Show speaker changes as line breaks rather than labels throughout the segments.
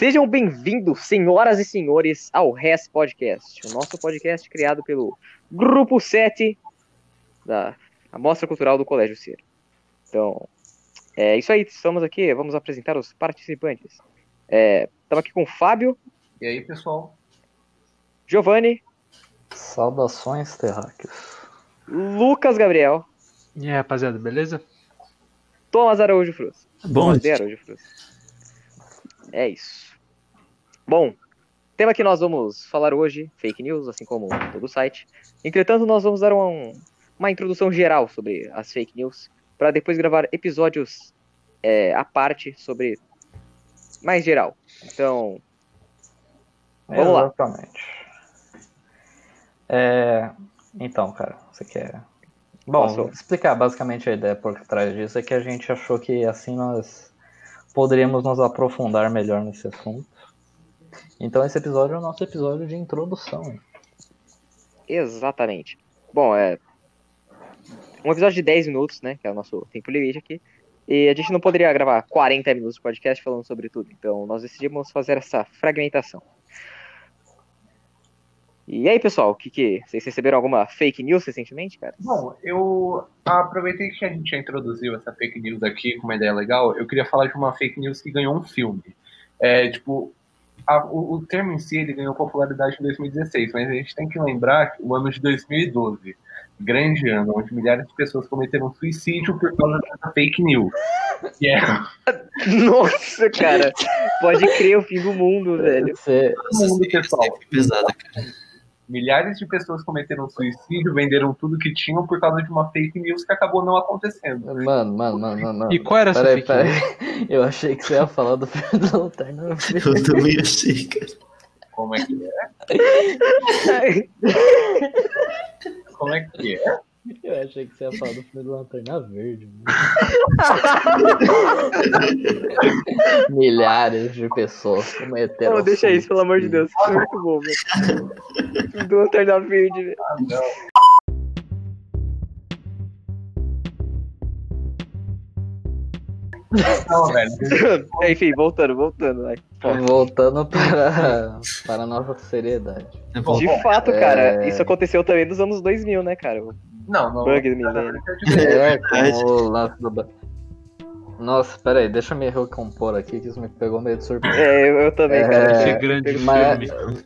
Sejam bem-vindos, senhoras e senhores, ao RES Podcast, o nosso podcast criado pelo Grupo 7 da Amostra Cultural do Colégio Ciro. Então, é isso aí, estamos aqui, vamos apresentar os participantes. É, estamos aqui com o Fábio.
E aí, pessoal?
Giovanni.
Saudações, terráqueos.
Lucas Gabriel.
E aí, rapaziada, beleza?
Thomas Araújo Fruz.
Bom,
Thomas Araújo Fruz. É isso. Bom, tema que nós vamos falar hoje, fake news, assim como todo o site. Entretanto, nós vamos dar um, uma introdução geral sobre as fake news, para depois gravar episódios é, à parte sobre mais geral. Então, vamos lá.
Exatamente. É, então, cara, você quer. Bom,
Posso?
vou explicar basicamente a ideia por trás disso é que a gente achou que assim nós poderíamos nos aprofundar melhor nesse assunto. Então esse episódio é o nosso episódio de introdução.
Exatamente. Bom, é. Um episódio de 10 minutos, né? Que é o nosso tempo limite aqui. E a gente não poderia gravar 40 minutos de podcast falando sobre tudo. Então nós decidimos fazer essa fragmentação. E aí, pessoal, o que, que vocês receberam alguma fake news recentemente, cara?
Bom, eu aproveitei que a gente já introduziu essa fake news aqui com uma ideia legal. Eu queria falar de uma fake news que ganhou um filme. É, tipo, a- o, o termo em si ele ganhou popularidade em 2016, mas a gente tem que lembrar que o ano de 2012, grande ano, onde milhares de pessoas cometeram suicídio por causa dessa fake news. Que é
Nossa, cara. Pode crer o fim do mundo, velho.
Você,
todo mundo, pessoal.
pesada, cara.
Milhares de pessoas cometeram suicídio, venderam tudo que tinham por causa de uma fake news que acabou não acontecendo.
mano, mano, mano, mano, mano.
E qual era essa
Peraí,
fake news?
peraí. Eu achei que você ia falar do da Lanterna.
Eu também achei, cara.
Como é que é? Como é que é?
Eu achei que você ia falar do filme da Lanterna Verde. Milhares de pessoas cometeram.
Não, deixa isso, pelo amor de. Deus. Isso é muito bom, velho. Do Lanterna Verde, velho.
Ah, não. Não, velho.
Enfim, voltando, voltando. vai.
Voltando para, para a nossa seriedade.
De fato, cara,
É.
isso aconteceu também nos anos 2000, né, cara?
Não, não.
bug do milênio.
É, com o lance do. Nossa, peraí, deixa eu me recompor aqui, que isso me pegou meio de surpresa.
É, eu, eu também,
É,
cara.
Esse
É,
grande
mas-
filme.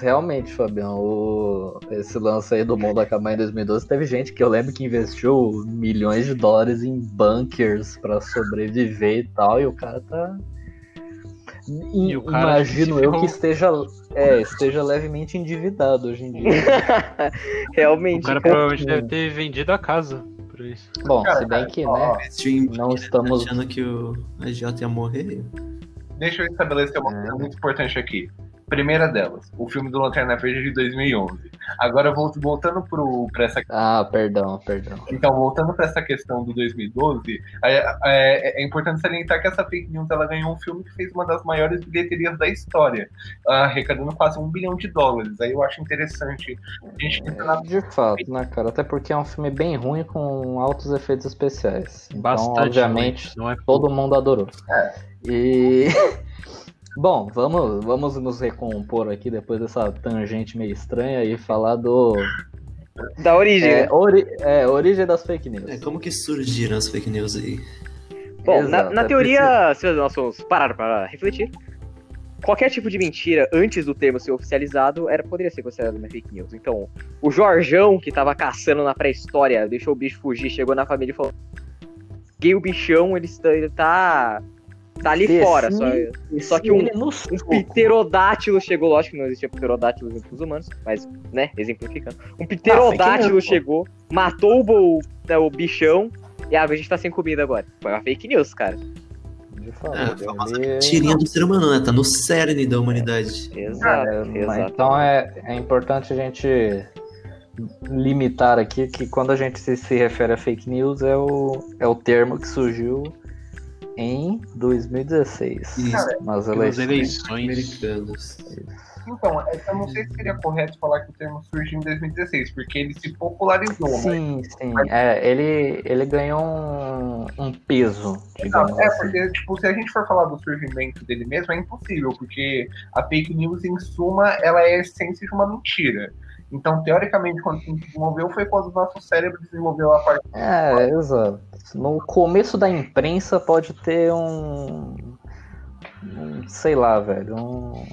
Realmente, Fabião, o- esse lance aí do mundo acabar em 2012, teve gente que eu lembro que investiu milhões de dólares em bunkers pra sobreviver e tal, e o cara tá.
E o cara
Imagino eu que esteja, é, esteja levemente endividado hoje em dia.
O
Realmente.
cara
cara.
provavelmente deve ter vendido a casa por isso.
Bom,
Cara,
se bem que,
ó,
né?
Stream,
Não estamos-
achando que o AJ ia morrer.
Deixa eu estabelecer uma coisa muito importante aqui. Primeira delas, o filme do Lanterna Verde de 2011. Agora, vol- voltando pro, pra essa
Ah, perdão, perdão.
Então, voltando para essa questão do 2012, é, é- é importante salientar que essa fake news ela ganhou um filme que fez uma das maiores bilheterias da história, arrecadando quase um bilhão de dólares. Aí eu acho interessante a gente tentar
De fato, né, cara? Até porque é um filme bem ruim com altos efeitos especiais. Então,
Bastante.
obviamente,
ruim, Não é
todo mundo adorou.
É.
E. Bom, vamos, vamos nos recompor aqui depois dessa tangente meio estranha e falar do.
Da origem,
É,
né?
ori- é, origem das fake news.
É, como que surgiram as fake news aí?
Bom, na,
Exato,
na
é
teoria, se nós formos parar para refletir, qualquer tipo de mentira antes do termo ser oficializado era, poderia ser considerado uma fake news. Então, o Jorjão, que tava caçando na pré-história, deixou o bicho fugir, chegou na família e falou: Gay o bichão, ele está, ele tá, tá ali fora. Só, só que um- um pterodátilo chegou, lógico que não existia pterodátilos entre os humanos, mas, né, exemplificando. Um pterodátilo
news, pô.
chegou, matou o, né, o bichão, e ah, a gente tá sem comida agora. Foi uma fake news, cara.
De fato,
É, a famosa
ele-
mentirinha do ser humano, né? Tá no cerne da humanidade.
Exato,
É, mas
exato.
então é, é importante a gente limitar aqui que quando a gente se, se refere a fake news é o, é o termo que surgiu em 2016
Isso.
nas eleições.
eleições.
Americanos.
Então, é eu não sei se seria correto falar que o termo surgiu em 2016, porque ele se popularizou, mas
Sim, sim. É, ele, ele ganhou um, um peso, digamos
Não, é,
assim.
porque, tipo, se a gente for falar do surgimento dele mesmo, é impossível, porque a fake news, em suma, ela é a essência de uma mentira. Então, teoricamente, quando se desenvolveu, foi quando o nosso cérebro desenvolveu a parte.
É, exato. No começo da imprensa pode ter um. um, sei lá, velho. Um,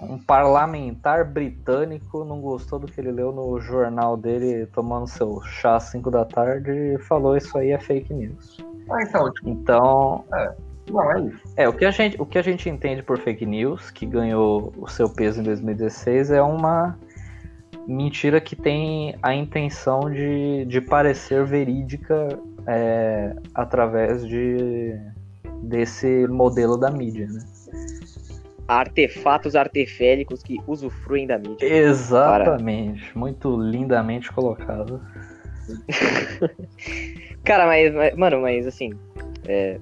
um parlamentar britânico não gostou do que ele leu no jornal dele tomando seu chá às 5 da tarde e falou isso aí é fake news.
Ah, então, tipo,
Então,
não, é isso.
é, o que, a gente, o que a gente entende por fake news, que ganhou o seu peso em 2016, é uma mentira que tem a intenção de, de parecer verídica é, através de, desse modelo da mídia, né?
Artefatos artefélicos que usufruem da mídia.
Exatamente, muito lindamente colocado.
Cara, mas, mas- mano, mas assim. É...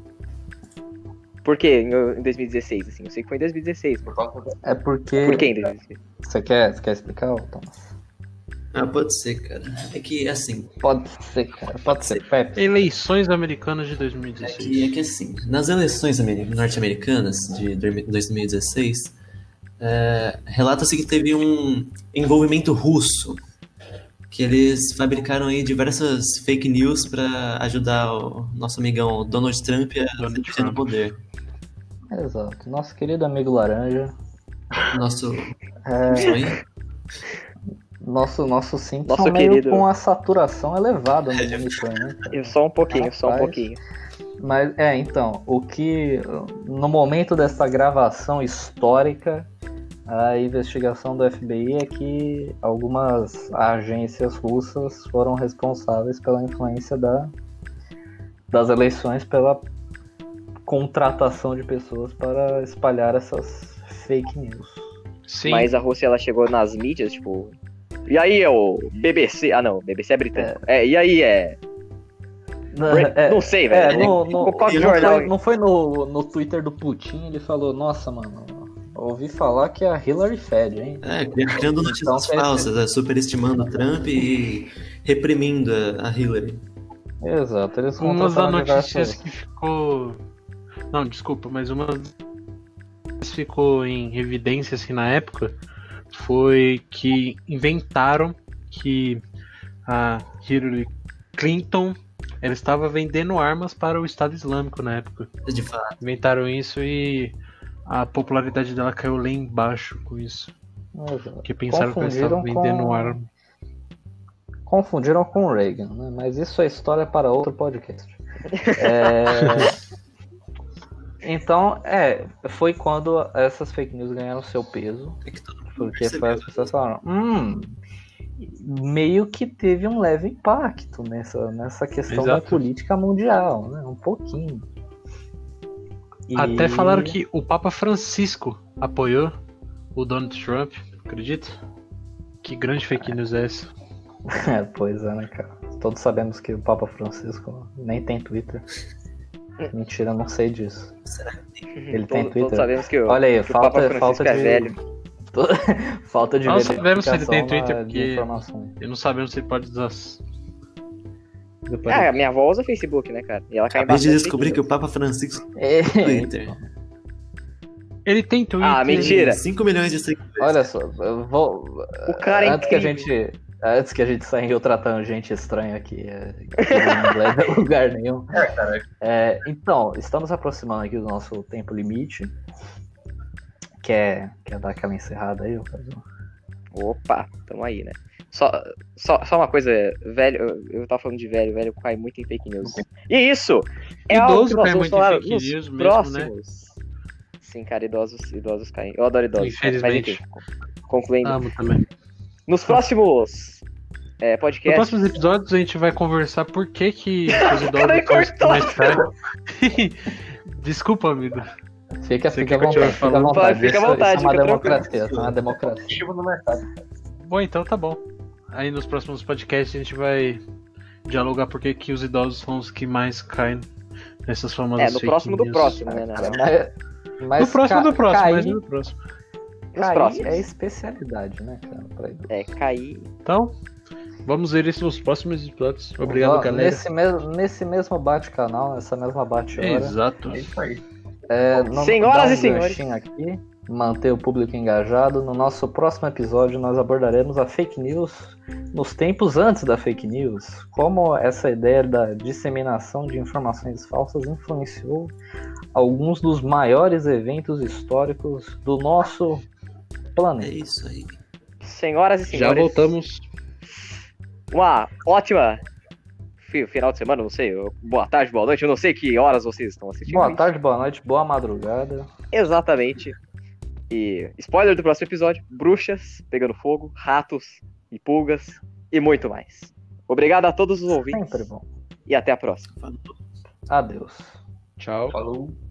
Por que em em 2016? Assim? Eu sei que foi em 2016.
Por causa
É porque.
Por que em 2016?
Você quer, você quer explicar, Thomas?
Ah, pode ser, cara. É que, assim,
Pode ser, cara. Pode ser. Pepe.
Eleições americanas de
é
2016.
que, é que assim, nas eleições ameri- norte-americanas de 2016, é, relata-se que teve um envolvimento russo, que eles fabricaram aí diversas fake news para ajudar o nosso amigão Donald Trump a
Donald
no
Trump.
poder.
Exato. Nosso querido amigo Laranja.
Nosso
É,
sonho.
nosso, nosso Simpson
Nosso
meio
querido.
com a saturação elevada no monitor, né?
só um pouquinho, só um
Rapaz.
pouquinho.
Mas é, então, o que no momento dessa gravação histórica, a investigação do FBI é que algumas agências russas foram responsáveis pela influência da, das eleições pela contratação de pessoas para espalhar essas fake news.
Sim,
Mas a Rússia ela chegou nas mídias, tipo. E aí é o BBC. Ah não, BBC é britânico. É, e aí é.
É,
não sei,
É,
velho.
no, no-
Qual que
não,
jornal?
foi, não foi no, no Twitter do Putin, ele falou, nossa, mano, ouvi falar que a Hillary fede, hein?
É, cri- criando notícias
Então,
falsas, é, superestimando o Trump e reprimindo a a Hillary.
Exato, eles
uma das notícias que ficou. Não, desculpa, mas uma das que ficou em evidência assim na época foi que inventaram que a Hillary Clinton ela estava vendendo armas para o Estado Islâmico na época.
De fato.
Inventaram isso e a popularidade dela caiu lá embaixo com isso. Porque pensaram que ela estava
Confundiram
vendendo
com-
arma.
Confundiram com o Reagan, né? Mas isso é história para outro podcast. É, Então, é, foi quando essas fake news ganharam seu peso.
É que todo mundo
Porque foi as pessoas falaram, hum, meio que teve um leve impacto nessa, nessa questão da
Exato.
política mundial, né? Um pouquinho. E-
Até falaram que o Papa Francisco apoiou o Donald Trump, acredita? Que grande fake news é essa?
É, pois é, né, cara? Todos sabemos que o Papa Francisco nem tem Twitter. Mentira, eu não sei disso. Ele tem Twitter?
Todos sabemos que o,
Olha aí,
que o
falta,
Francisco
falta
é
de.
velho.
falta de
Nós sabemos se ele tem Twitter,
na- de
porque-. Eu não sabemos se ele pode usar.
Ah, minha avó usa Facebook, né, cara? E ela cai
Acabei de descobrir que o. Papa Francisco
É,
tem Twitter.
Ele tem Twitter.
Ah, mentira.
5 milhões de seguidores.
Olha só, eu vou.
O cara é
antes que a
incrível.
gente. Antes que a gente saia em outra tangente estranha aqui, é, que não leva a lugar nenhum.
É,
É, então, estamos aproximando aqui do nosso tempo limite. Quer, quer dar aquela encerrada aí? Ocasio?
Opa, tamo aí, né? Só, só, só uma coisa, velho, eu- eu tava falando de velho, velho cai muito em fake news. E isso é algo
Idoso
que nós
cai
vamos falar
fake
nos
news mesmo,
próximos. Sim, cara, idosos, idosos caem. Eu adoro idosos. Mas
Infelizmente.
enfim, concluindo.
Amo também.
Nos próximos é,
Nos
podcasts.
próximos episódios a gente vai conversar por que, que os idosos
cortou.
mais caem. Desculpa, amigo.
Fica,
Você
fica à vontade, fica à vontade.
Fica à vontade,
isso é uma democracia, isso é uma democracia.
ativo no mercado.
Bom, então tá bom. Aí nos próximos podcasts a gente vai dialogar por que, que os idosos são os que mais caem nessas famosas
É, no
fake
próximo do próximo, né? na real.
Mas, mas
No próximo
ca-
do próximo,
cair,
mas no próximo.
Cair
próximos.
é especialidade, né, cara?
É, cair.
Então, vamos ver isso nos próximos episódios. Obrigado,
Ó,
galera.
Nesse, mesmo, nesse mesmo bate-canal, nessa mesma bate-hora.
Exato.
É isso aí.
É, não-
Senhoras
um
e senhores.
aqui, manter o público engajado. No nosso próximo episódio, nós abordaremos a fake news nos tempos antes da fake news. Como essa ideia da disseminação de informações falsas influenciou alguns dos maiores eventos históricos do nosso
É isso aí.
Senhoras e
Já
senhores.
voltamos.
Uma ótima fi- final de semana, não sei. Boa tarde, boa noite. Eu não sei que horas vocês estão assistindo.
Boa tarde, boa noite, boa madrugada.
Exatamente. E spoiler do próximo episódio: bruxas pegando fogo, ratos e pulgas e muito mais. Obrigado a todos os ouvintes
Sempre bom.
e até a próxima.
Adeus.
Tchau.
Falou.